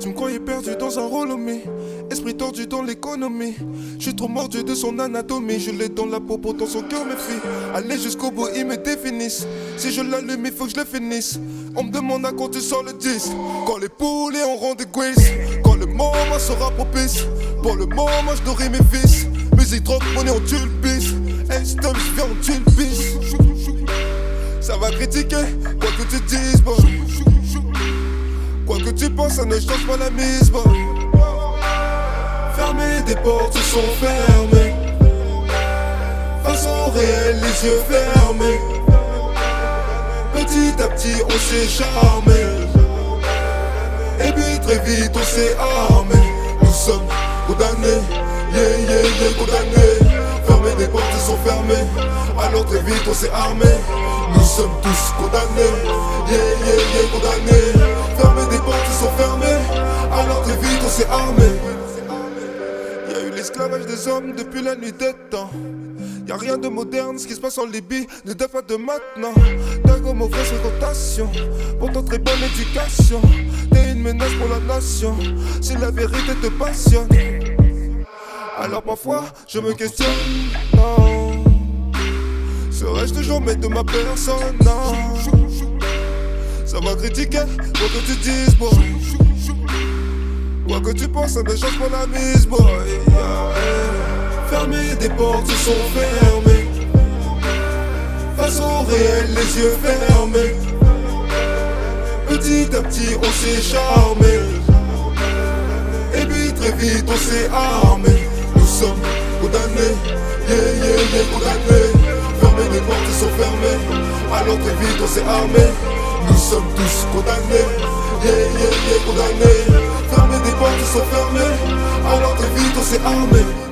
Tu me croyais perdu dans un rôle, mais esprit tordu dans l'économie. Je suis trop mordu de son anatomie. Je l'ai dans la peau, pourtant son cœur me fuit. Allez jusqu'au bout, ils me définissent. Si je l'allume, il faut que je le finisse. On me demande à quand tu sors le disque. Quand les poulets auront des quiz. Quand le moment sera propice. Pour le moment, je nourris mes fils. Musique, drogue, monnaie, on tue le bis. Hey, stop, je viens, on tue le. Ça va critiquer, quoi que tu dises, bon. Quoi que tu penses, ça ne change pas la mise, bon. Fermez des portes se sont fermées. Façon réelle, les yeux fermés. Petit à petit, on s'est charmé. Et puis très vite, on s'est armé. Nous sommes condamnés, yeah, yeah, yeah, condamnés. Fermez des portes, sont fermées. Alors très vite, on s'est armé. Nous sommes tous condamnés, yeah, yeah, yeah, condamnés. Fermez des portes, elles sont fermées. Alors très vite, on s'est armé. Y a eu l'esclavage des hommes depuis la nuit des temps. Y a rien de moderne, ce qui se passe en Libye ne date pas de maintenant. Dago, mauvaise fréquentation, pourtant très bonne éducation. T'es une menace pour la nation, si la vérité te passionne. Alors parfois, je me questionne. Serais-je toujours maître de ma personne, non. Ça va critiquer, quoi que tu dises, boy. Quoi que tu penses, ça ne change pas la mise, boy. Fermez des portes, se sont fermées. Façon réelle, les yeux fermés. Petit à petit, on s'est charmé. Et puis très vite, on s'est armé. Nous sommes condamnés, yeah, yeah, yeah, condamnés. Alors très vite, on s'est armé. Nous sommes tous condamnés, yeah, yeah, yeah, condamnés. Fermez des portes, elles sont fermées. Alors très vite, on s'est armé.